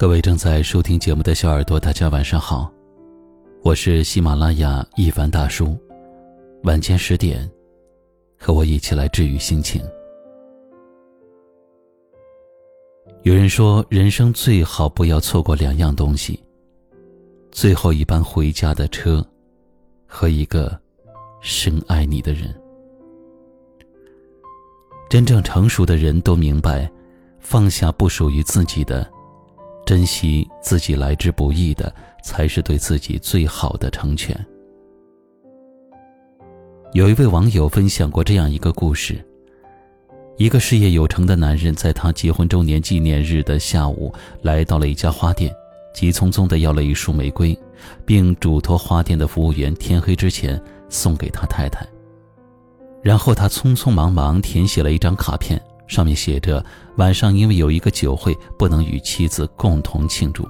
各位正在收听节目的小耳朵，大家晚上好，我是喜马拉雅一凡大叔。晚间十点，和我一起来治愈心情。有人说，人生最好不要错过两样东西：最后一班回家的车，和一个深爱你的人。真正成熟的人都明白，放下不属于自己的。珍惜自己来之不易的，才是对自己最好的成全。有一位网友分享过这样一个故事：一个事业有成的男人，在他结婚周年纪念日的下午，来到了一家花店，急匆匆的要了一束玫瑰，并嘱托花店的服务员天黑之前送给他太太。然后他匆匆忙忙填写了一张卡片。上面写着：“晚上因为有一个酒会，不能与妻子共同庆祝。”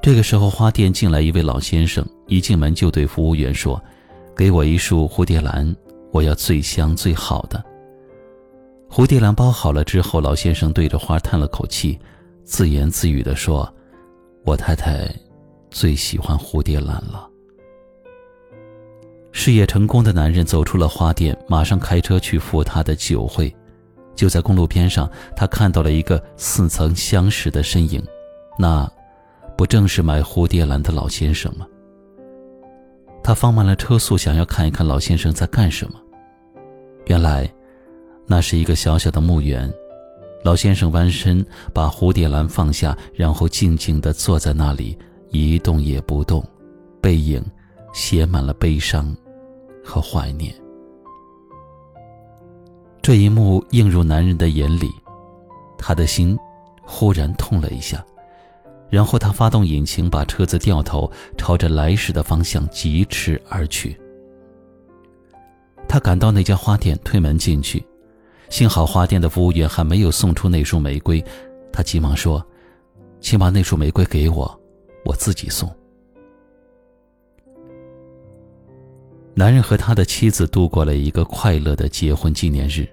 这个时候，花店进来一位老先生，一进门就对服务员说：“给我一束蝴蝶兰，我要最香最好的。”蝴蝶兰包好了之后，老先生对着花叹了口气，自言自语地说：“我太太最喜欢蝴蝶兰了。”事业成功的男人走出了花店，马上开车去赴他的酒会。就在公路边上，他看到了一个似曾相识的身影，那，不正是买蝴蝶兰的老先生吗？他放慢了车速，想要看一看老先生在干什么。原来，那是一个小小的墓园，老先生弯身把蝴蝶兰放下，然后静静地坐在那里，一动也不动，背影写满了悲伤和怀念。这一幕映入男人的眼里，他的心忽然痛了一下，然后他发动引擎，把车子掉头，朝着来时的方向疾驰而去。他赶到那家花店，推门进去，幸好花店的服务员还没有送出那束玫瑰，他急忙说：“请把那束玫瑰给我，我自己送。”男人和他的妻子度过了一个快乐的结婚纪念日。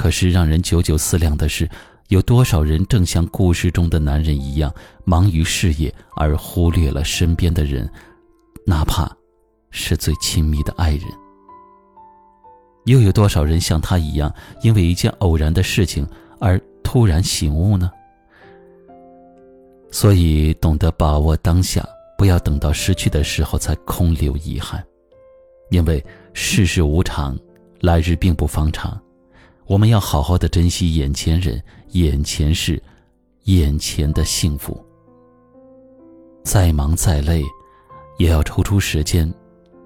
可是让人久久思量的是，有多少人正像故事中的男人一样，忙于事业而忽略了身边的人，哪怕是最亲密的爱人？又有多少人像他一样，因为一件偶然的事情而突然醒悟呢？所以，懂得把握当下，不要等到失去的时候才空留遗憾，因为世事无常，来日并不方长。我们要好好的珍惜眼前人、眼前事、眼前的幸福。再忙再累，也要抽出时间，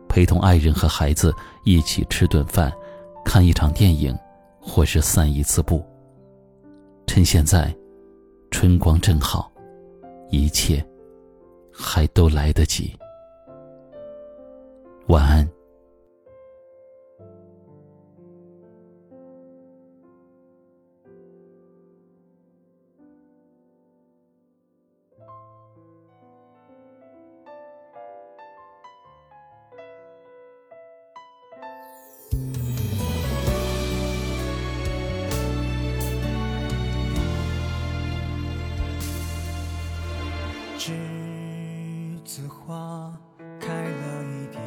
陪同爱人和孩子一起吃顿饭，看一场电影，或是散一次步。趁现在，春光正好，一切还都来得及。晚安。栀子花开了一地，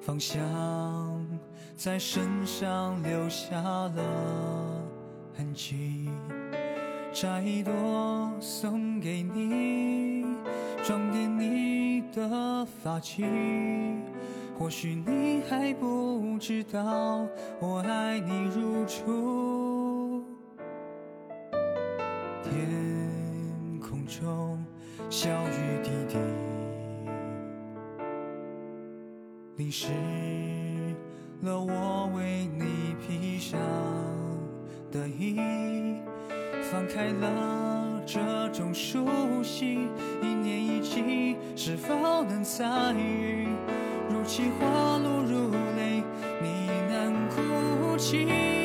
芳香在身上留下了痕迹。摘一朵送给你，装点你的发髻。或许你还不知道，我爱你如初。天空中小雨滴滴，淋湿了我为你披上的衣。放开了这种熟悉，一年一季，是否能参与？如期花落如泪，你难哭泣。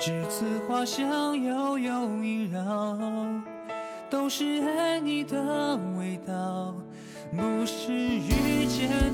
栀子花香悠悠萦绕，都是爱你的味道，不是遇见。